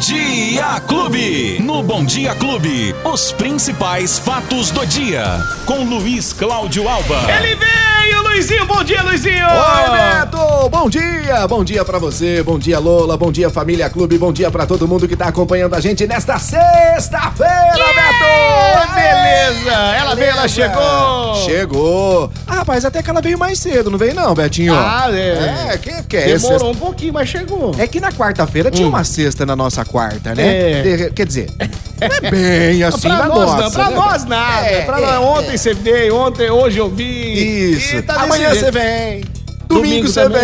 Dia Clube. No Bom Dia Clube, os principais fatos do dia. Com Luiz Cláudio Alba. Ele veio, Luizinho. Bom dia, Luizinho. Oi, Beto. Bom dia. Bom dia pra você. Bom dia, Lola. Bom dia, Família Clube. Bom dia pra todo mundo que tá acompanhando a gente nesta sexta-feira, Beto. Beleza. Ela veio, ela chegou. Chegou. Ah, rapaz, até que ela veio mais cedo, não veio não, Betinho? Ah, é. É, que, que é Demorou um pouquinho, mas chegou. É que na quarta-feira tinha uma sexta na nossa quarta, né? É. De- quer dizer, não é bem assim pra na nós nossa. não, pra né? nós nada. É, pra é, nós, ontem você veio, ontem, hoje eu vi. Isso. Tá Amanhã você vem. Domingo Domingo você também.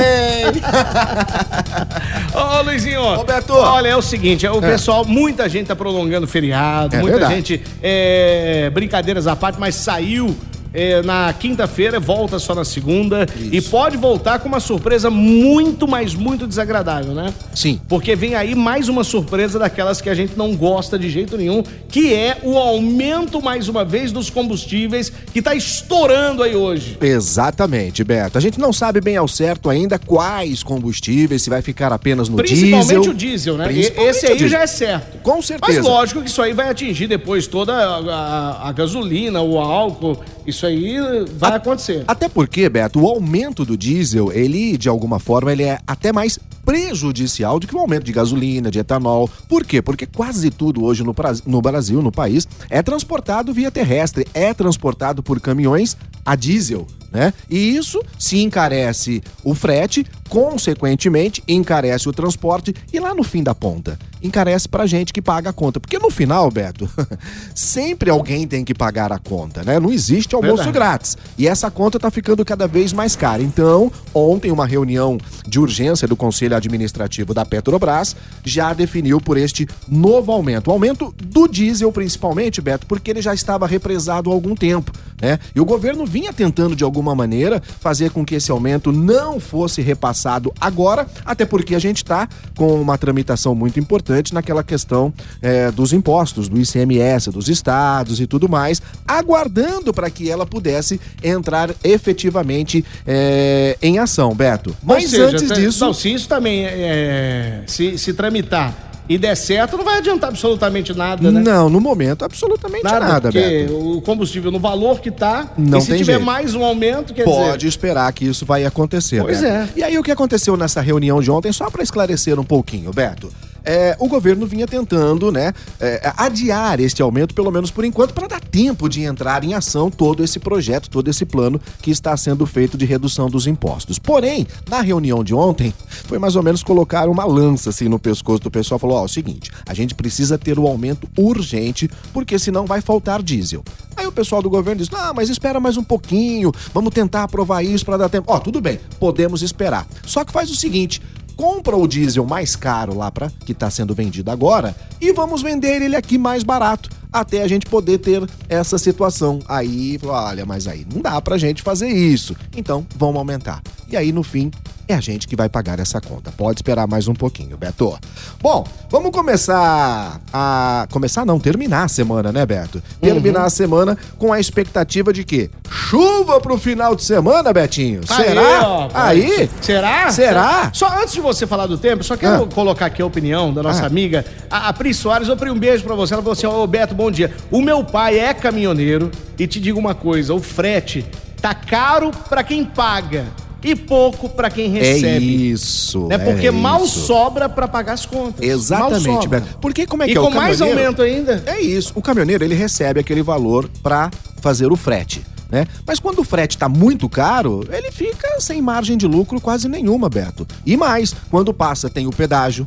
vem. Ô, Luizinho, Ô, Beto. olha, é o seguinte, o pessoal, muita gente tá prolongando o feriado, É muita verdade. gente, é, brincadeiras à parte, mas saiu é, na quinta-feira, volta só na segunda e pode voltar com uma surpresa muito, mas muito desagradável, né? Sim. Porque vem aí mais uma surpresa daquelas que a gente não gosta de jeito nenhum, que é o aumento, mais uma vez, dos combustíveis, que tá estourando aí hoje. Exatamente, Beto. A gente não sabe bem ao certo ainda quais combustíveis, se vai ficar apenas no Principalmente diesel. o diesel, né? Principalmente Esse aí já é certo. Com certeza. Mas lógico que isso aí vai atingir depois toda a, a- a gasolina, o álcool. Isso aí vai A- acontecer. Até porque, Beto, o aumento do diesel, ele, de alguma forma, ele é até mais prejudicial do que o aumento de gasolina, de etanol. Por quê? Porque quase tudo hoje no, no Brasil, no país, é transportado via terrestre, é transportado por caminhões a diesel. Né? E isso se encarece o frete, consequentemente encarece o transporte e lá no fim da ponta encarece pra gente que paga a conta. Porque no final, Beto, sempre alguém tem que pagar a conta, né? Não existe almoço Verdade. grátis. E essa conta tá ficando cada vez mais cara. Então, ontem uma reunião de urgência do Conselho Administrativo da Petrobras já definiu por este novo aumento. O aumento do diesel, principalmente, Beto, porque ele já estava represado há algum tempo, né? E o governo vinha tentando, de alguma maneira, fazer com que esse aumento não fosse repassado agora, até porque a gente tá com uma tramitação muito importante naquela questão eh, dos impostos, do ICMS, dos estados e tudo mais, aguardando para que ela pudesse entrar efetivamente eh, em ação, Beto. Mas seja, antes tá- disso. Não, se isso também é, se, se tramitar e der certo, não vai adiantar absolutamente nada, né? Não, no momento, absolutamente nada, porque Beto. o combustível no valor que tá, Não e se tem tiver jeito. mais um aumento, quer Pode dizer... esperar que isso vai acontecer. Pois Beto. é. E aí, o que aconteceu nessa reunião de ontem, só para esclarecer um pouquinho, Beto? É, o governo vinha tentando, né, é, adiar este aumento, pelo menos por enquanto, para dar tempo de entrar em ação todo esse projeto, todo esse plano que está sendo feito de redução dos impostos. Porém, na reunião de ontem, foi mais ou menos colocar uma lança assim no pescoço do pessoal. Falou: ó, é o seguinte, a gente precisa ter o aumento urgente, porque senão vai faltar diesel. Aí o pessoal do governo diz: não, mas espera mais um pouquinho, vamos tentar aprovar isso para dar tempo. Ó, tudo bem, podemos esperar. Só que faz o seguinte. Compra o diesel mais caro lá para que está sendo vendido agora e vamos vender ele aqui mais barato até a gente poder ter essa situação. Aí, olha, mas aí não dá pra gente fazer isso. Então, vamos aumentar. E aí, no fim, é a gente que vai pagar essa conta. Pode esperar mais um pouquinho, Beto. Bom, vamos começar a. Começar não, terminar a semana, né, Beto? Terminar a semana com a expectativa de que chuva pro final de semana, Betinho. Será? ó, Aí? Será? Será? Só antes de você falar do tempo, só quero Ah. colocar aqui a opinião da nossa Ah. amiga, a, a Pri Soares. Pri, um beijo pra você. Ela falou assim: Ô, Beto, bom dia. O meu pai é caminhoneiro e te digo uma coisa: o frete tá caro pra quem paga e pouco pra quem É recebe. isso. Né? Porque é mal isso. sobra pra pagar as contas. Exatamente. Beto. Porque como é E que é com o mais caminhoneiro- aumento ainda. É isso. O caminhoneiro, ele recebe aquele valor pra fazer o frete, né? Mas quando o frete tá muito caro, ele fica sem margem de lucro quase nenhuma, Beto. E mais, quando passa tem o pedágio,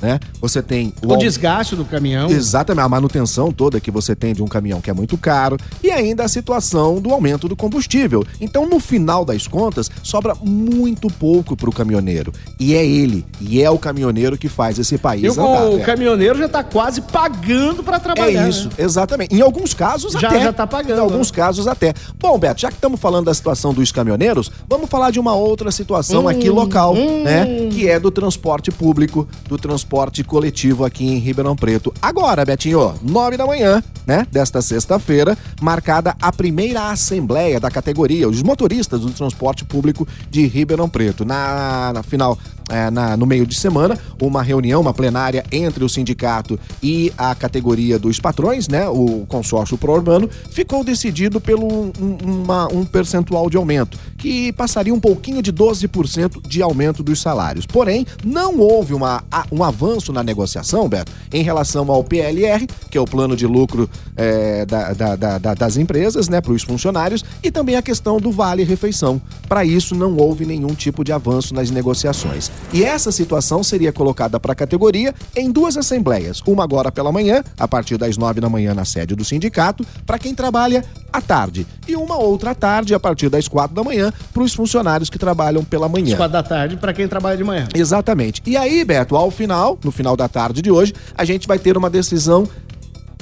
né? Você tem O au- desgaste do caminhão. Exatamente, a manutenção toda que você tem de um caminhão que é muito caro e ainda a situação do aumento do combustível. Então, no final das contas, sobra muito pouco pro caminhoneiro. E é ele, e é o caminhoneiro que faz esse país E o, andar. o né? caminhoneiro já tá quase pagando pra trabalhar. É isso, né? exatamente. Em alguns casos Já- até. já tá pagando, Em alguns né? casos até. Bom, Beto, já que estamos falando da situação dos caminhoneiros, vamos falar de uma outra situação Hum, aqui local, né? Que é do transporte público, do transporte coletivo aqui em Ribeirão Preto. Agora, Betinho, nove da manhã. né, desta sexta-feira, marcada a primeira assembleia da categoria, os motoristas do transporte público de Ribeirão Preto. Na, na final, é, na, no meio de semana, uma reunião, uma plenária entre o sindicato e a categoria dos patrões, né, o consórcio pro-urbano, ficou decidido pelo um, uma, um percentual de aumento, que passaria um pouquinho de 12% de aumento dos salários. Porém, não houve uma, um avanço na negociação, Beto, em relação ao PLR, que é o plano de lucro é, da, da, da, das empresas, né, para os funcionários, e também a questão do vale-refeição. Para isso, não houve nenhum tipo de avanço nas negociações. E essa situação seria colocada para a categoria em duas assembleias, uma agora pela manhã, a partir das nove da manhã na sede do sindicato, para quem trabalha à tarde, e uma outra tarde a partir das quatro da manhã para os funcionários que trabalham pela manhã. Às quatro da tarde para quem trabalha de manhã. Exatamente. E aí, Beto, ao final, no final da tarde de hoje, a gente vai ter uma decisão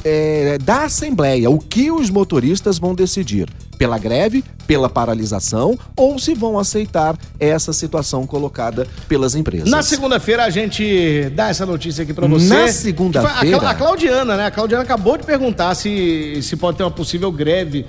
é, da Assembleia, o que os motoristas vão decidir pela greve, pela paralisação ou se vão aceitar essa situação colocada pelas empresas. Na segunda-feira a gente dá essa notícia aqui para você. Na segunda-feira. A, a, Claudiana, né? A Claudiana acabou de perguntar se, se pode ter uma possível greve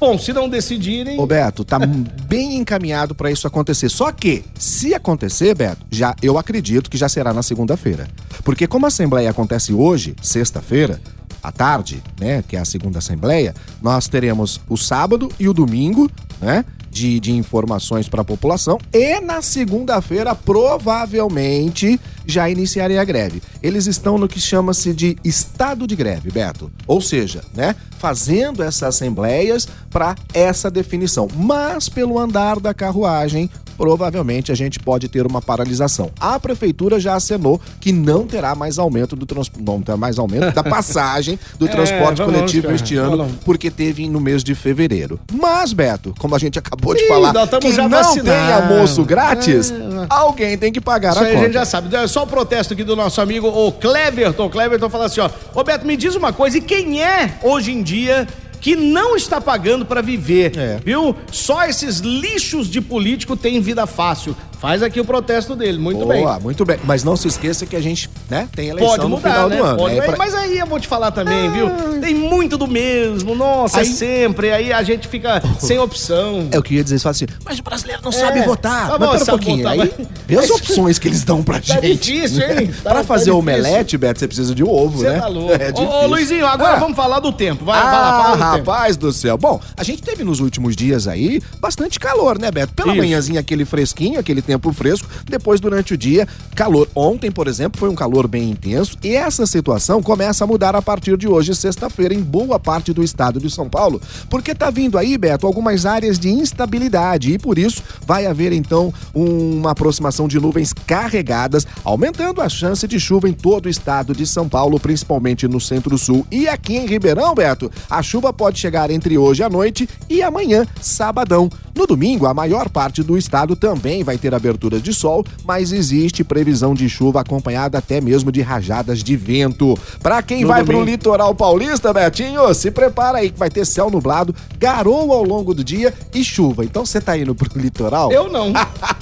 Bom, se não decidirem. Ô, Beto, tá bem encaminhado para isso acontecer. Só que, se acontecer, Beto, já eu acredito que já será na segunda-feira. Porque como a Assembleia acontece hoje, sexta-feira, à tarde, né, que é a segunda assembleia, nós teremos o sábado e o domingo, né, de, de informações para a população e na segunda-feira provavelmente já iniciaria a greve. Eles estão no que chama-se de estado de greve, Beto. Ou seja, né, fazendo essas assembleias para essa definição. Mas pelo andar da carruagem, provavelmente a gente pode ter uma paralisação. A prefeitura já acenou que não terá mais aumento do transporte, não terá mais aumento da passagem do é, transporte coletivo este ano, porque teve no mês de fevereiro. Mas, Beto, como a gente acabou de Ih, falar, que não vacinando. tem almoço grátis, é. Alguém tem que pagar Isso a conta. a gente já sabe. É só o protesto aqui do nosso amigo o Cleverton. O Cleverton fala assim, ó, Roberto, me diz uma coisa, e quem é hoje em dia que não está pagando para viver, é. viu? Só esses lixos de político têm vida fácil. Faz aqui o protesto dele, muito Boa, bem. muito bem. Mas não se esqueça que a gente, né, tem eleição Pode mudar, no final né? do ano. Pode, é pra... Mas aí eu vou te falar também, ah. viu? Tem muito do mesmo, nossa, aí... sempre. Aí a gente fica sem opção. É o que eu ia dizer, você fala assim, mas o brasileiro não é. sabe votar. Tá mas pera um pouquinho, votar, aí mas... vê as opções que eles dão pra tá gente. difícil, hein? Tá, pra fazer tá omelete, Beto, você precisa de ovo, você né? Tá louco. É ô, ô, Luizinho, agora ah. vamos falar do tempo. Vai, ah, vai lá, fala do rapaz tempo. do céu. Bom, a gente teve nos últimos dias aí bastante calor, né, Beto? Pela Isso. manhãzinha aquele fresquinho, aquele tempo fresco depois, durante o dia, calor. Ontem, por exemplo, foi um calor bem intenso e essa situação começa a mudar a partir de hoje, sexta-feira, em boa parte do estado de São Paulo, porque tá vindo aí, Beto, algumas áreas de instabilidade e por isso vai haver então uma aproximação de nuvens carregadas, aumentando a chance de chuva em todo o estado de São Paulo, principalmente no centro-sul. E aqui em Ribeirão, Beto, a chuva pode chegar entre hoje à noite e amanhã, sabadão. No domingo, a maior parte do estado também vai ter aberturas de sol, mas existe previsão de chuva acompanhada até mesmo de rajadas de vento. Para quem no vai pro litoral paulista, Betinho, se prepara aí que vai ter céu nublado, garoa ao longo do dia e chuva. Então você tá indo pro litoral? Eu não.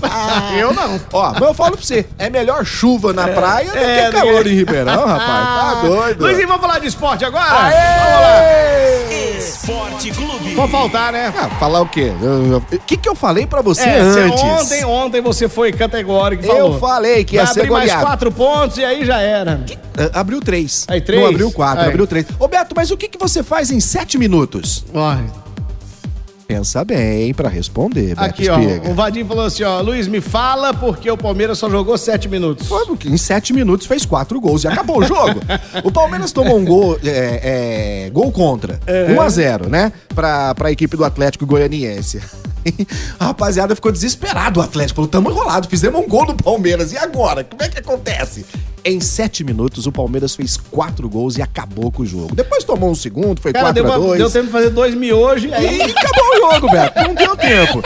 eu não. Ó, mas eu falo pra você, é melhor chuva na é, praia do é, que calor em Ribeirão, rapaz. Tá doido. Luizinho, vamos falar de esporte agora? Aê! Vamos lá. Esporte Clube. Vou faltar, né? Ah, falar o quê? O que que eu falei pra você é, antes? Ontem, ontem você foi categórico e falou. Eu falei que ia Vai ser abrir goleado. mais quatro pontos e aí já era. Que, uh, abriu três. Aí três? Não abriu quatro, aí. abriu três. Ô Beto, mas o que que você faz em sete minutos? Ai... Pensa bem para responder, Beto Aqui, Espiga. ó, o Vadinho falou assim, ó, Luiz, me fala porque o Palmeiras só jogou sete minutos. Foi, em sete minutos fez quatro gols e acabou o jogo. o Palmeiras tomou um gol, é, é, gol contra, é. 1 a 0 né, pra, pra equipe do Atlético Goianiense. A rapaziada ficou desesperado, o Atlético falou, tamo enrolado, fizemos um gol do Palmeiras, e agora? Como é que acontece? Em sete minutos, o Palmeiras fez quatro gols e acabou com o jogo. Depois tomou um segundo, foi Cara, 4 deu, a 2 deu tempo de fazer dois hoje aí... E acabou o jogo, Beto. Não deu tempo.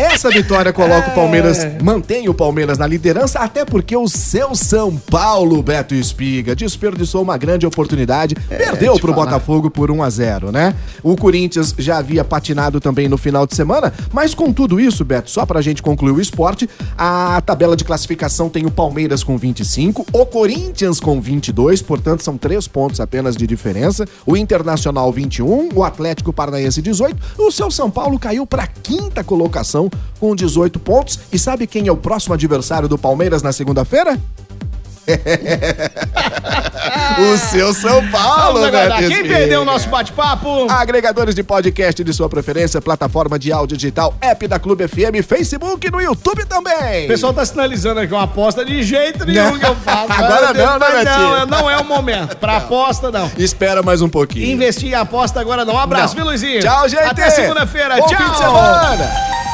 Essa vitória coloca o Palmeiras, mantém o Palmeiras na liderança, até porque o seu São Paulo, Beto Espiga, desperdiçou uma grande oportunidade, perdeu pro falar. Botafogo por 1 a 0 né? O Corinthians já havia patinado também no final de semana, mas com tudo isso, Beto, só pra gente concluir o esporte, a tabela de classificação tem o Palmeiras com 25, o Corinthians com 22, portanto são três pontos apenas de diferença, o Internacional 21, o Atlético Paranaense 18, o seu São Paulo caiu pra quinta colocação com 18 pontos, e sabe quem é o próximo adversário do Palmeiras na segunda-feira? o seu São Paulo. Beto Quem perdeu o nosso bate-papo? Agregadores de podcast de sua preferência, plataforma de áudio digital, app da Clube FM, Facebook e no YouTube também. O pessoal tá sinalizando aqui uma aposta de jeito nenhum Não. que eu faço. Agora não, né, Não, Betinho? não é o momento. Pra aposta, não. Espera mais um pouquinho. Investir em aposta agora não. Um abraço, Não. viu, Luizinho? Tchau, gente. Até segunda-feira. Tchau. fim de semana.